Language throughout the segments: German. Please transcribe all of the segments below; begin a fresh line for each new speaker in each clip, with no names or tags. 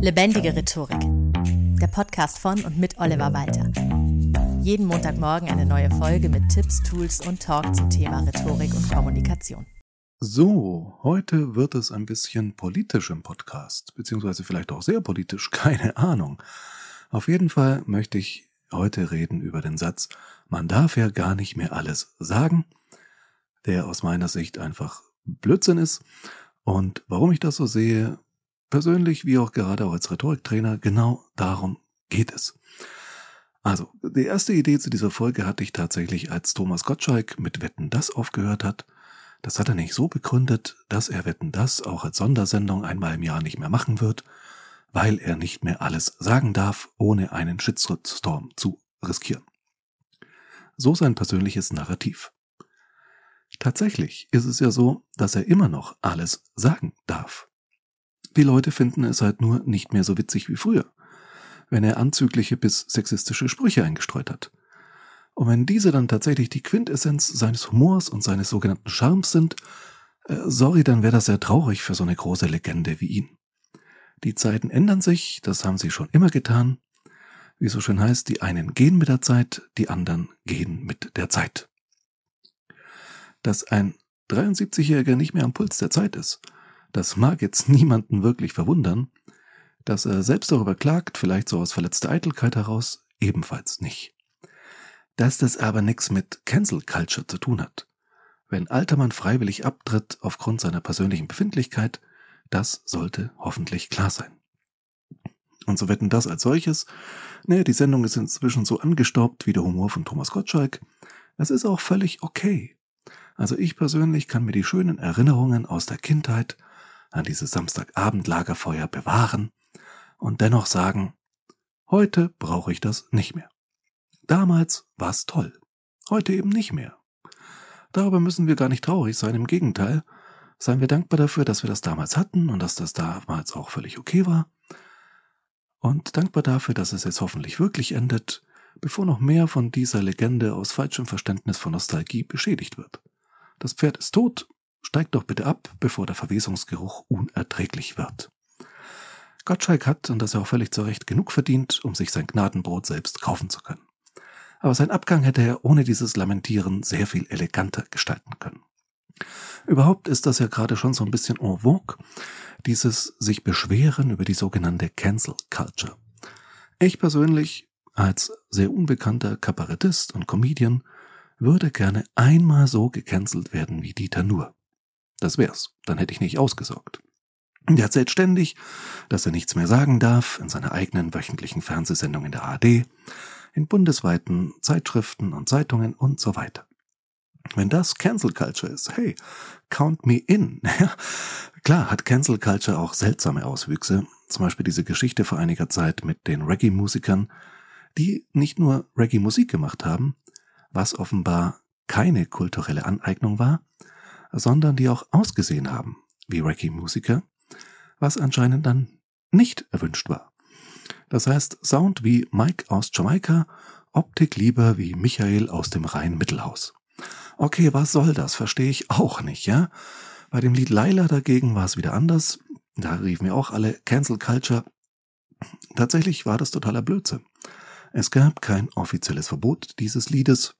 Lebendige Rhetorik. Der Podcast von und mit Oliver Walter. Jeden Montagmorgen eine neue Folge mit Tipps, Tools und Talk zum Thema Rhetorik und Kommunikation.
So, heute wird es ein bisschen politisch im Podcast, beziehungsweise vielleicht auch sehr politisch, keine Ahnung. Auf jeden Fall möchte ich heute reden über den Satz, man darf ja gar nicht mehr alles sagen, der aus meiner Sicht einfach Blödsinn ist. Und warum ich das so sehe, persönlich wie auch gerade auch als Rhetoriktrainer, genau darum geht es. Also, die erste Idee zu dieser Folge hatte ich tatsächlich, als Thomas Gottschalk mit Wetten das aufgehört hat. Das hat er nicht so begründet, dass er Wetten das auch als Sondersendung einmal im Jahr nicht mehr machen wird, weil er nicht mehr alles sagen darf, ohne einen Shitstorm zu riskieren. So sein persönliches Narrativ. Tatsächlich ist es ja so, dass er immer noch alles sagen darf. Die Leute finden es halt nur nicht mehr so witzig wie früher, wenn er anzügliche bis sexistische Sprüche eingestreut hat. Und wenn diese dann tatsächlich die Quintessenz seines Humors und seines sogenannten Charmes sind, äh, sorry, dann wäre das sehr traurig für so eine große Legende wie ihn. Die Zeiten ändern sich, das haben sie schon immer getan. Wie so schön heißt, die einen gehen mit der Zeit, die anderen gehen mit der Zeit. Dass ein 73-Jähriger nicht mehr am Puls der Zeit ist, das mag jetzt niemanden wirklich verwundern. Dass er selbst darüber klagt, vielleicht so aus verletzter Eitelkeit heraus, ebenfalls nicht. Dass das aber nichts mit Cancel Culture zu tun hat. Wenn Altermann freiwillig abtritt aufgrund seiner persönlichen Befindlichkeit, das sollte hoffentlich klar sein. Und so wetten das als solches. Naja, die Sendung ist inzwischen so angestaubt wie der Humor von Thomas Gottschalk. Das ist auch völlig okay. Also ich persönlich kann mir die schönen Erinnerungen aus der Kindheit an dieses Samstagabend-Lagerfeuer bewahren und dennoch sagen, heute brauche ich das nicht mehr. Damals war's toll, heute eben nicht mehr. Darüber müssen wir gar nicht traurig sein, im Gegenteil, seien wir dankbar dafür, dass wir das damals hatten und dass das damals auch völlig okay war. Und dankbar dafür, dass es jetzt hoffentlich wirklich endet, bevor noch mehr von dieser Legende aus falschem Verständnis von Nostalgie beschädigt wird. Das Pferd ist tot, steigt doch bitte ab, bevor der Verwesungsgeruch unerträglich wird. Gottschalk hat, und das er auch völlig zu Recht, genug verdient, um sich sein Gnadenbrot selbst kaufen zu können. Aber sein Abgang hätte er ohne dieses Lamentieren sehr viel eleganter gestalten können. Überhaupt ist das ja gerade schon so ein bisschen en vogue, dieses sich beschweren über die sogenannte Cancel Culture. Ich persönlich, als sehr unbekannter Kabarettist und Comedian, würde gerne einmal so gecancelt werden wie Dieter Nuhr. Das wär's, dann hätte ich nicht ausgesorgt. Der erzählt ständig, dass er nichts mehr sagen darf in seiner eigenen wöchentlichen Fernsehsendung in der ARD, in bundesweiten Zeitschriften und Zeitungen und so weiter. Wenn das Cancel Culture ist, hey, count me in. Klar hat Cancel Culture auch seltsame Auswüchse, zum Beispiel diese Geschichte vor einiger Zeit mit den Reggae-Musikern, die nicht nur Reggae-Musik gemacht haben, was offenbar keine kulturelle Aneignung war, sondern die auch ausgesehen haben wie Reggae-Musiker, was anscheinend dann nicht erwünscht war. Das heißt, Sound wie Mike aus Jamaika, Optik lieber wie Michael aus dem Rhein-Mittelhaus. Okay, was soll das? Verstehe ich auch nicht, ja? Bei dem Lied Laila dagegen war es wieder anders. Da riefen wir auch alle Cancel Culture. Tatsächlich war das totaler Blödsinn. Es gab kein offizielles Verbot dieses Liedes.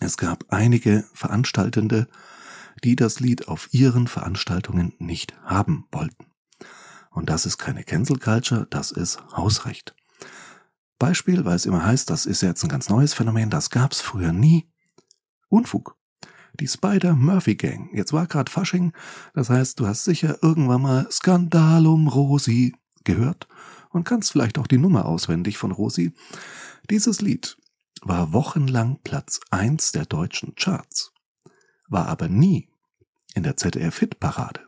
Es gab einige Veranstaltende, die das Lied auf ihren Veranstaltungen nicht haben wollten. Und das ist keine Cancel Culture, das ist Hausrecht. Beispiel, weil es immer heißt, das ist jetzt ein ganz neues Phänomen, das gab's früher nie. Unfug. Die Spider-Murphy-Gang. Jetzt war grad Fasching, das heißt, du hast sicher irgendwann mal Skandalum Rosi gehört und kannst vielleicht auch die Nummer auswendig von Rosi. Dieses Lied war wochenlang Platz eins der deutschen Charts, war aber nie in der ZDF-Hit-Parade.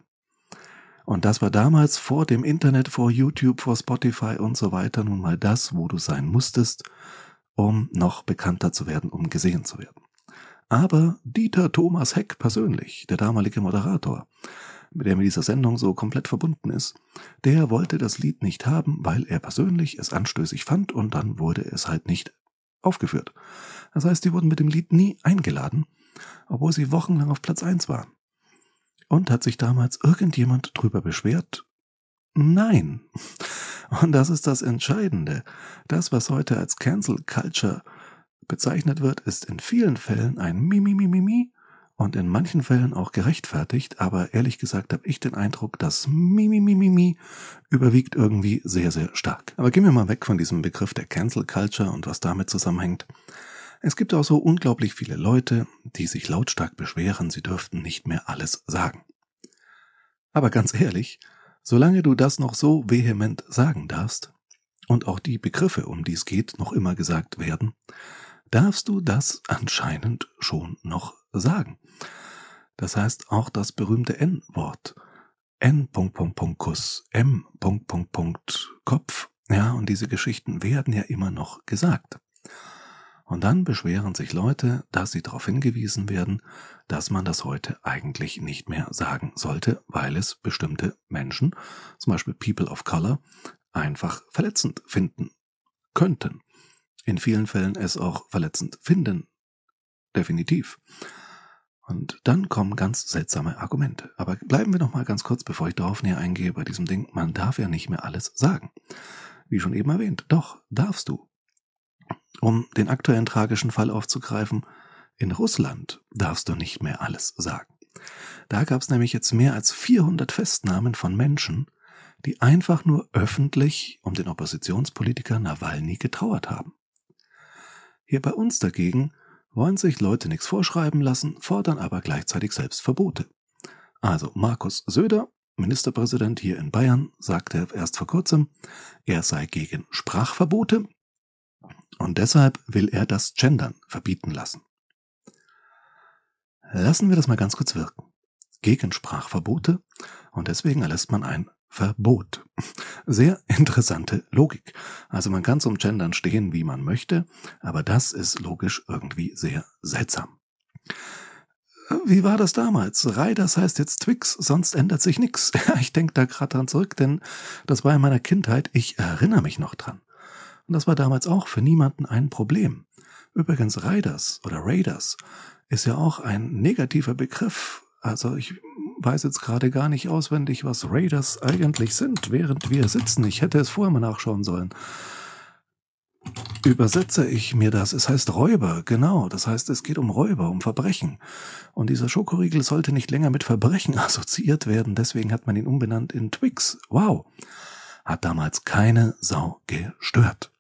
Und das war damals vor dem Internet, vor YouTube, vor Spotify und so weiter nun mal das, wo du sein musstest, um noch bekannter zu werden, um gesehen zu werden. Aber Dieter Thomas Heck persönlich, der damalige Moderator, mit dem mit dieser Sendung so komplett verbunden ist, der wollte das Lied nicht haben, weil er persönlich es anstößig fand und dann wurde es halt nicht aufgeführt. Das heißt, die wurden mit dem Lied nie eingeladen, obwohl sie wochenlang auf Platz eins waren. Und hat sich damals irgendjemand drüber beschwert? Nein. Und das ist das Entscheidende. Das, was heute als Cancel Culture bezeichnet wird, ist in vielen Fällen ein Mimimimimi und in manchen Fällen auch gerechtfertigt, aber ehrlich gesagt habe ich den Eindruck, dass Mimimimimi überwiegt irgendwie sehr, sehr stark. Aber gehen wir mal weg von diesem Begriff der Cancel Culture und was damit zusammenhängt. Es gibt auch so unglaublich viele Leute, die sich lautstark beschweren, sie dürften nicht mehr alles sagen. Aber ganz ehrlich, solange du das noch so vehement sagen darfst und auch die Begriffe, um die es geht, noch immer gesagt werden, darfst du das anscheinend schon noch sagen. Das heißt auch das berühmte N-Wort. N. Kuss, M. Kopf. Ja, und diese Geschichten werden ja immer noch gesagt. Und dann beschweren sich Leute, dass sie darauf hingewiesen werden, dass man das heute eigentlich nicht mehr sagen sollte, weil es bestimmte Menschen, zum Beispiel People of Color, einfach verletzend finden könnten. In vielen Fällen es auch verletzend finden. Definitiv. Und dann kommen ganz seltsame Argumente. Aber bleiben wir noch mal ganz kurz, bevor ich darauf näher eingehe, bei diesem Ding, man darf ja nicht mehr alles sagen. Wie schon eben erwähnt, doch, darfst du. Um den aktuellen tragischen Fall aufzugreifen, in Russland darfst du nicht mehr alles sagen. Da gab es nämlich jetzt mehr als 400 Festnahmen von Menschen, die einfach nur öffentlich um den Oppositionspolitiker Nawalny getrauert haben. Hier bei uns dagegen wollen sich Leute nichts vorschreiben lassen, fordern aber gleichzeitig selbst Verbote. Also Markus Söder, Ministerpräsident hier in Bayern, sagte erst vor kurzem, er sei gegen Sprachverbote und deshalb will er das Gendern verbieten lassen. Lassen wir das mal ganz kurz wirken. Gegen Sprachverbote und deswegen erlässt man ein Verbot. Sehr interessante Logik. Also man kann zum Gendern stehen, wie man möchte, aber das ist logisch irgendwie sehr seltsam. Wie war das damals? Riders heißt jetzt Twix, sonst ändert sich nichts. Ich denke da gerade dran zurück, denn das war in meiner Kindheit, ich erinnere mich noch dran. Und das war damals auch für niemanden ein Problem. Übrigens Riders oder Raiders ist ja auch ein negativer Begriff. Also ich weiß jetzt gerade gar nicht auswendig, was Raiders eigentlich sind, während wir sitzen. Ich hätte es vorher mal nachschauen sollen. Übersetze ich mir das. Es heißt Räuber, genau. Das heißt, es geht um Räuber, um Verbrechen. Und dieser Schokoriegel sollte nicht länger mit Verbrechen assoziiert werden. Deswegen hat man ihn umbenannt in Twix. Wow. Hat damals keine Sau gestört.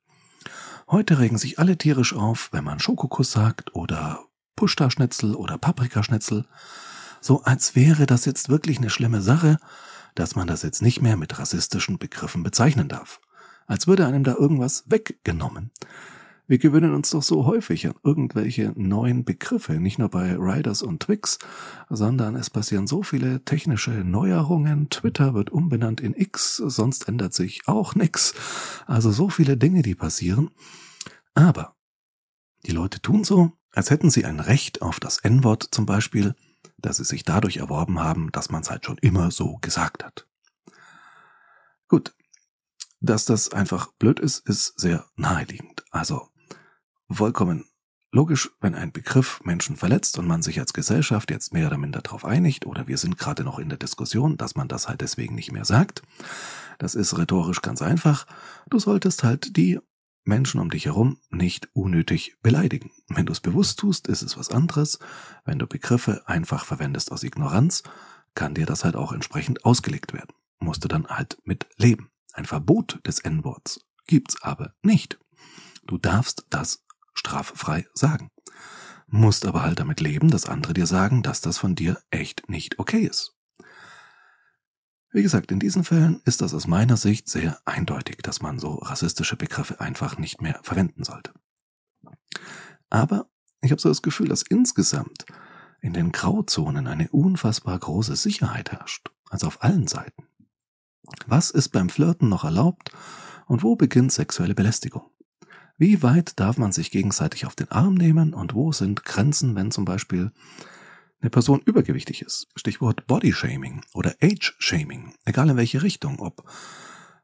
Heute regen sich alle tierisch auf, wenn man Schokokuss sagt oder Pushta-Schnitzel oder Paprikaschnitzel so als wäre das jetzt wirklich eine schlimme Sache, dass man das jetzt nicht mehr mit rassistischen Begriffen bezeichnen darf. Als würde einem da irgendwas weggenommen. Wir gewöhnen uns doch so häufig an irgendwelche neuen Begriffe, nicht nur bei Riders und Twix, sondern es passieren so viele technische Neuerungen. Twitter wird umbenannt in X, sonst ändert sich auch nix. Also so viele Dinge, die passieren. Aber die Leute tun so, als hätten sie ein Recht auf das N-Wort zum Beispiel, dass sie sich dadurch erworben haben, dass man es halt schon immer so gesagt hat. Gut, dass das einfach blöd ist, ist sehr naheliegend. Also vollkommen logisch, wenn ein Begriff Menschen verletzt und man sich als Gesellschaft jetzt mehr oder minder darauf einigt, oder wir sind gerade noch in der Diskussion, dass man das halt deswegen nicht mehr sagt. Das ist rhetorisch ganz einfach. Du solltest halt die Menschen um dich herum nicht unnötig beleidigen. Wenn du es bewusst tust, ist es was anderes. Wenn du Begriffe einfach verwendest aus Ignoranz, kann dir das halt auch entsprechend ausgelegt werden. Musst du dann halt mit leben. Ein Verbot des N-Worts gibt's aber nicht. Du darfst das straffrei sagen. Musst aber halt damit leben, dass andere dir sagen, dass das von dir echt nicht okay ist. Wie gesagt, in diesen Fällen ist das aus meiner Sicht sehr eindeutig, dass man so rassistische Begriffe einfach nicht mehr verwenden sollte. Aber ich habe so das Gefühl, dass insgesamt in den Grauzonen eine unfassbar große Sicherheit herrscht, also auf allen Seiten. Was ist beim Flirten noch erlaubt und wo beginnt sexuelle Belästigung? Wie weit darf man sich gegenseitig auf den Arm nehmen und wo sind Grenzen, wenn zum Beispiel eine Person übergewichtig ist. Stichwort Bodyshaming oder Age-Shaming. Egal in welche Richtung. Ob,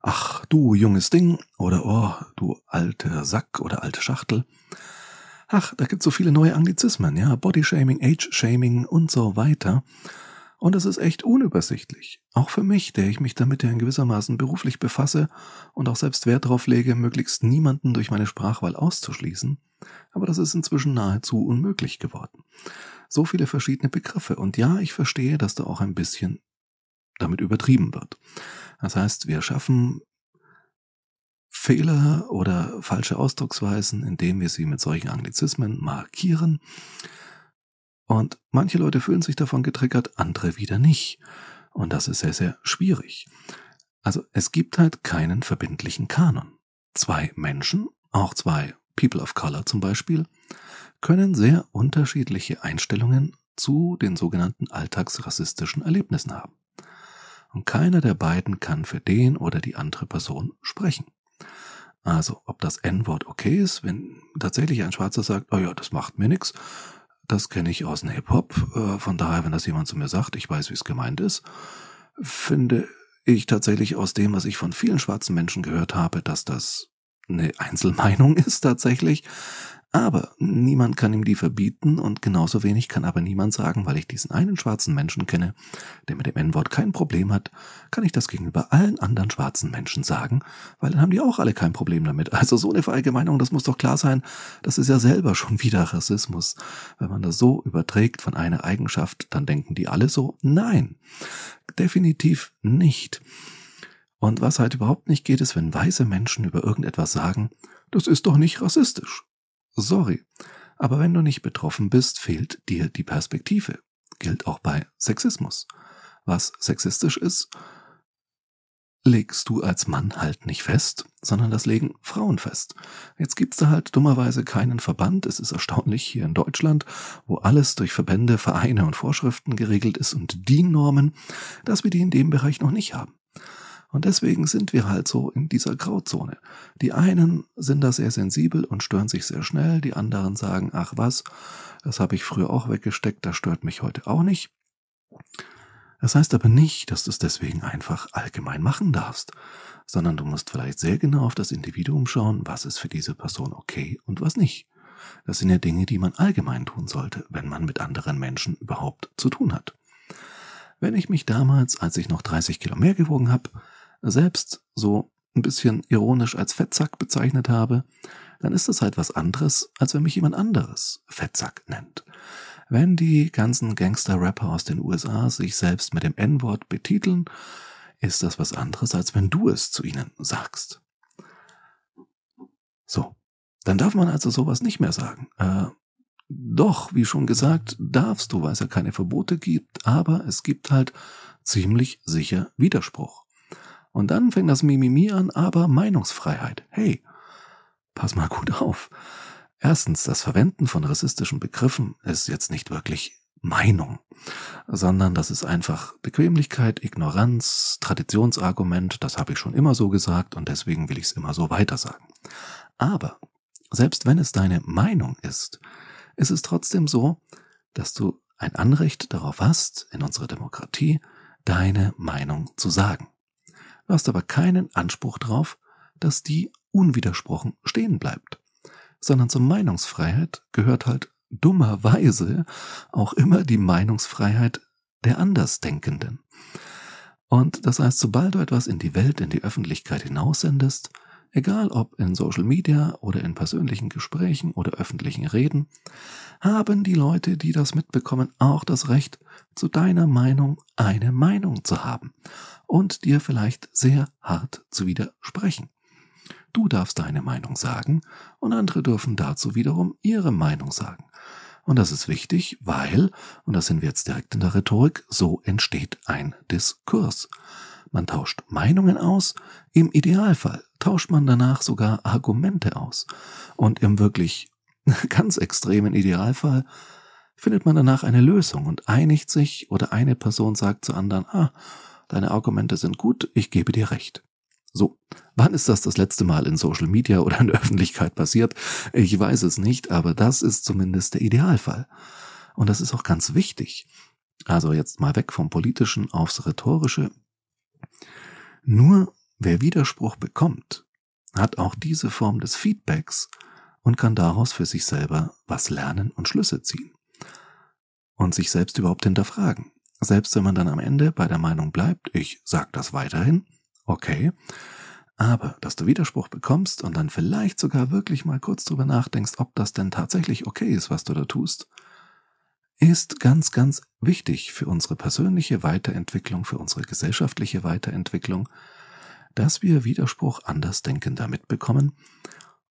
ach, du junges Ding oder oh, du alter Sack oder alte Schachtel. Ach, da gibt es so viele neue Anglizismen, ja. Bodyshaming, Age-Shaming und so weiter. Und es ist echt unübersichtlich. Auch für mich, der ich mich damit ja in gewissermaßen beruflich befasse und auch selbst Wert darauf lege, möglichst niemanden durch meine Sprachwahl auszuschließen. Aber das ist inzwischen nahezu unmöglich geworden. So viele verschiedene Begriffe. Und ja, ich verstehe, dass da auch ein bisschen damit übertrieben wird. Das heißt, wir schaffen Fehler oder falsche Ausdrucksweisen, indem wir sie mit solchen Anglizismen markieren und manche Leute fühlen sich davon getriggert, andere wieder nicht. Und das ist sehr, sehr schwierig. Also es gibt halt keinen verbindlichen Kanon. Zwei Menschen, auch zwei People of Color zum Beispiel, können sehr unterschiedliche Einstellungen zu den sogenannten alltagsrassistischen Erlebnissen haben. Und keiner der beiden kann für den oder die andere Person sprechen. Also, ob das N-Wort okay ist, wenn tatsächlich ein Schwarzer sagt, oh ja, das macht mir nichts, das kenne ich aus dem Hip-Hop. Äh, von daher, wenn das jemand zu mir sagt, ich weiß, wie es gemeint ist, finde ich tatsächlich aus dem, was ich von vielen schwarzen Menschen gehört habe, dass das eine Einzelmeinung ist tatsächlich. Aber niemand kann ihm die verbieten und genauso wenig kann aber niemand sagen, weil ich diesen einen schwarzen Menschen kenne, der mit dem N-Wort kein Problem hat, kann ich das gegenüber allen anderen schwarzen Menschen sagen, weil dann haben die auch alle kein Problem damit. Also so eine Verallgemeinung, das muss doch klar sein, das ist ja selber schon wieder Rassismus. Wenn man das so überträgt von einer Eigenschaft, dann denken die alle so, nein, definitiv nicht. Und was halt überhaupt nicht geht, ist, wenn weiße Menschen über irgendetwas sagen, das ist doch nicht rassistisch. Sorry. Aber wenn du nicht betroffen bist, fehlt dir die Perspektive. Gilt auch bei Sexismus. Was sexistisch ist, legst du als Mann halt nicht fest, sondern das legen Frauen fest. Jetzt gibt's da halt dummerweise keinen Verband. Es ist erstaunlich hier in Deutschland, wo alles durch Verbände, Vereine und Vorschriften geregelt ist und die Normen, dass wir die in dem Bereich noch nicht haben. Und deswegen sind wir halt so in dieser Grauzone. Die einen sind da sehr sensibel und stören sich sehr schnell, die anderen sagen, ach was, das habe ich früher auch weggesteckt, das stört mich heute auch nicht. Das heißt aber nicht, dass du es deswegen einfach allgemein machen darfst, sondern du musst vielleicht sehr genau auf das Individuum schauen, was ist für diese Person okay und was nicht. Das sind ja Dinge, die man allgemein tun sollte, wenn man mit anderen Menschen überhaupt zu tun hat. Wenn ich mich damals, als ich noch 30 Kilo mehr gewogen habe, selbst so ein bisschen ironisch als Fettsack bezeichnet habe, dann ist das halt was anderes, als wenn mich jemand anderes Fettsack nennt. Wenn die ganzen Gangster-Rapper aus den USA sich selbst mit dem N-Wort betiteln, ist das was anderes, als wenn du es zu ihnen sagst. So, dann darf man also sowas nicht mehr sagen. Äh, doch, wie schon gesagt, darfst du, weil es ja keine Verbote gibt, aber es gibt halt ziemlich sicher Widerspruch. Und dann fängt das Mimimi an, aber Meinungsfreiheit. Hey, pass mal gut auf. Erstens, das Verwenden von rassistischen Begriffen ist jetzt nicht wirklich Meinung, sondern das ist einfach Bequemlichkeit, Ignoranz, Traditionsargument, das habe ich schon immer so gesagt und deswegen will ich es immer so weiter sagen. Aber selbst wenn es deine Meinung ist, ist es trotzdem so, dass du ein Anrecht darauf hast, in unserer Demokratie deine Meinung zu sagen. Du hast aber keinen Anspruch darauf, dass die unwidersprochen stehen bleibt, sondern zur Meinungsfreiheit gehört halt dummerweise auch immer die Meinungsfreiheit der Andersdenkenden. Und das heißt, sobald du etwas in die Welt, in die Öffentlichkeit hinaussendest, egal ob in Social Media oder in persönlichen Gesprächen oder öffentlichen Reden, haben die Leute, die das mitbekommen, auch das Recht, zu deiner Meinung eine Meinung zu haben und dir vielleicht sehr hart zu widersprechen. Du darfst deine Meinung sagen und andere dürfen dazu wiederum ihre Meinung sagen. Und das ist wichtig, weil, und das sind wir jetzt direkt in der Rhetorik, so entsteht ein Diskurs. Man tauscht Meinungen aus, im Idealfall tauscht man danach sogar Argumente aus. Und im wirklich ganz extremen Idealfall findet man danach eine Lösung und einigt sich oder eine Person sagt zur anderen, ah, deine Argumente sind gut, ich gebe dir recht. So, wann ist das das letzte Mal in Social Media oder in der Öffentlichkeit passiert? Ich weiß es nicht, aber das ist zumindest der Idealfall. Und das ist auch ganz wichtig. Also jetzt mal weg vom Politischen aufs Rhetorische. Nur wer Widerspruch bekommt, hat auch diese Form des Feedbacks und kann daraus für sich selber was lernen und Schlüsse ziehen und sich selbst überhaupt hinterfragen. selbst wenn man dann am Ende bei der Meinung bleibt, ich sag das weiterhin, okay, aber dass du Widerspruch bekommst und dann vielleicht sogar wirklich mal kurz drüber nachdenkst, ob das denn tatsächlich okay ist, was du da tust, ist ganz, ganz wichtig für unsere persönliche Weiterentwicklung, für unsere gesellschaftliche Weiterentwicklung, dass wir Widerspruch Andersdenkender mitbekommen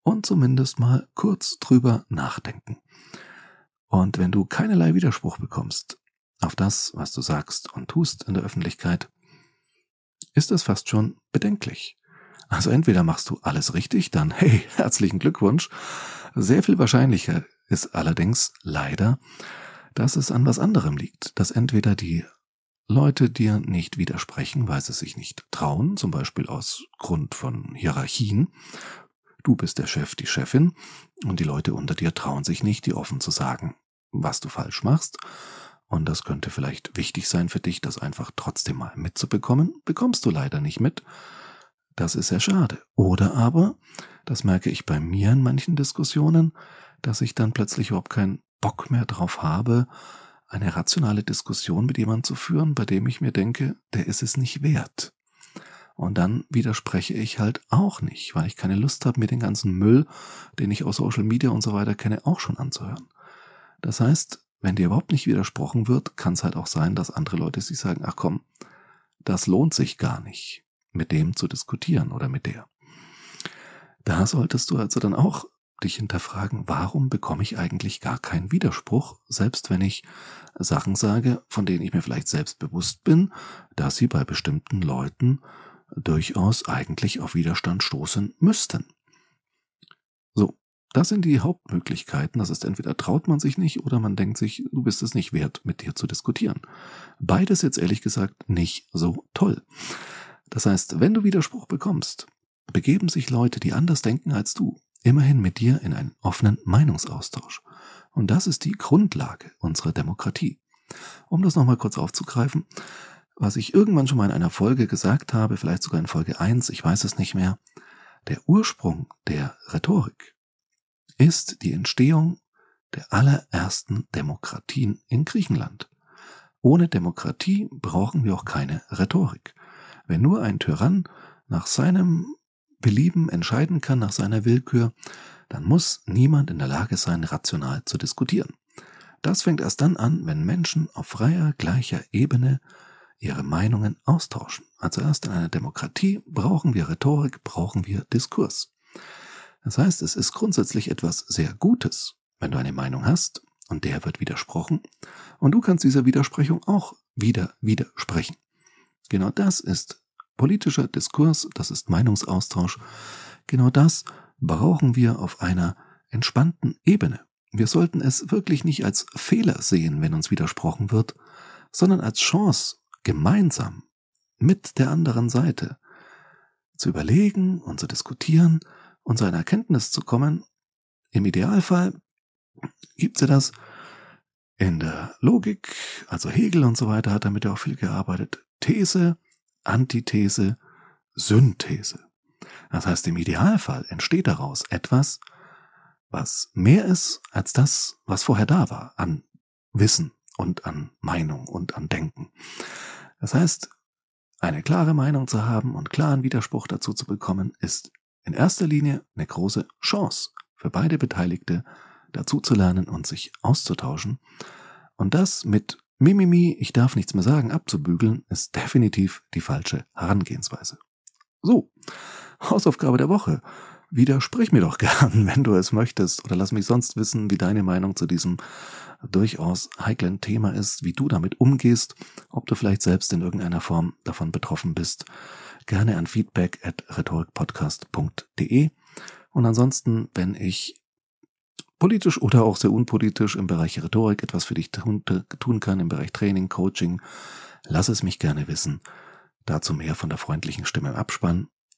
und zumindest mal kurz drüber nachdenken. Und wenn du keinerlei Widerspruch bekommst auf das, was du sagst und tust in der Öffentlichkeit, ist das fast schon bedenklich. Also entweder machst du alles richtig, dann hey, herzlichen Glückwunsch. Sehr viel wahrscheinlicher ist allerdings leider, dass es an was anderem liegt, dass entweder die Leute dir nicht widersprechen, weil sie sich nicht trauen, zum Beispiel aus Grund von Hierarchien. Du bist der Chef, die Chefin, und die Leute unter dir trauen sich nicht, dir offen zu sagen, was du falsch machst. Und das könnte vielleicht wichtig sein für dich, das einfach trotzdem mal mitzubekommen. Bekommst du leider nicht mit. Das ist sehr schade. Oder aber, das merke ich bei mir in manchen Diskussionen, dass ich dann plötzlich überhaupt keinen Bock mehr drauf habe, eine rationale Diskussion mit jemandem zu führen, bei dem ich mir denke, der ist es nicht wert. Und dann widerspreche ich halt auch nicht, weil ich keine Lust habe, mir den ganzen Müll, den ich aus Social Media und so weiter kenne, auch schon anzuhören. Das heißt, wenn dir überhaupt nicht widersprochen wird, kann es halt auch sein, dass andere Leute sich sagen, ach komm, das lohnt sich gar nicht, mit dem zu diskutieren oder mit der. Da solltest du also dann auch dich hinterfragen, warum bekomme ich eigentlich gar keinen Widerspruch, selbst wenn ich Sachen sage, von denen ich mir vielleicht selbst bewusst bin, dass sie bei bestimmten Leuten durchaus eigentlich auf Widerstand stoßen müssten. So, das sind die Hauptmöglichkeiten. Das ist entweder traut man sich nicht oder man denkt sich, du bist es nicht wert, mit dir zu diskutieren. Beides jetzt ehrlich gesagt nicht so toll. Das heißt, wenn du Widerspruch bekommst, begeben sich Leute, die anders denken als du, immerhin mit dir in einen offenen Meinungsaustausch. Und das ist die Grundlage unserer Demokratie. Um das nochmal kurz aufzugreifen, was ich irgendwann schon mal in einer Folge gesagt habe, vielleicht sogar in Folge 1, ich weiß es nicht mehr, der Ursprung der Rhetorik ist die Entstehung der allerersten Demokratien in Griechenland. Ohne Demokratie brauchen wir auch keine Rhetorik. Wenn nur ein Tyrann nach seinem Belieben entscheiden kann nach seiner Willkür, dann muss niemand in der Lage sein, rational zu diskutieren. Das fängt erst dann an, wenn Menschen auf freier, gleicher Ebene ihre Meinungen austauschen. Also erst in einer Demokratie brauchen wir Rhetorik, brauchen wir Diskurs. Das heißt, es ist grundsätzlich etwas sehr Gutes, wenn du eine Meinung hast und der wird widersprochen und du kannst dieser Widersprechung auch wieder widersprechen. Genau das ist Politischer Diskurs, das ist Meinungsaustausch, genau das brauchen wir auf einer entspannten Ebene. Wir sollten es wirklich nicht als Fehler sehen, wenn uns widersprochen wird, sondern als Chance, gemeinsam mit der anderen Seite zu überlegen und zu diskutieren und zu einer Erkenntnis zu kommen. Im Idealfall gibt es das in der Logik, also Hegel und so weiter hat damit ja auch viel gearbeitet. These, Antithese, Synthese. Das heißt, im Idealfall entsteht daraus etwas, was mehr ist als das, was vorher da war, an Wissen und an Meinung und an Denken. Das heißt, eine klare Meinung zu haben und klaren Widerspruch dazu zu bekommen, ist in erster Linie eine große Chance für beide Beteiligte, dazu zu lernen und sich auszutauschen. Und das mit Mimimi, ich darf nichts mehr sagen, abzubügeln, ist definitiv die falsche Herangehensweise. So, Hausaufgabe der Woche. Widersprich mir doch gern, wenn du es möchtest, oder lass mich sonst wissen, wie deine Meinung zu diesem durchaus heiklen Thema ist, wie du damit umgehst, ob du vielleicht selbst in irgendeiner Form davon betroffen bist. Gerne an feedback at rhetorikpodcast.de. Und ansonsten, wenn ich politisch oder auch sehr unpolitisch im Bereich Rhetorik etwas für dich tun, tun kann, im Bereich Training, Coaching, lass es mich gerne wissen. Dazu mehr von der freundlichen Stimme im Abspann.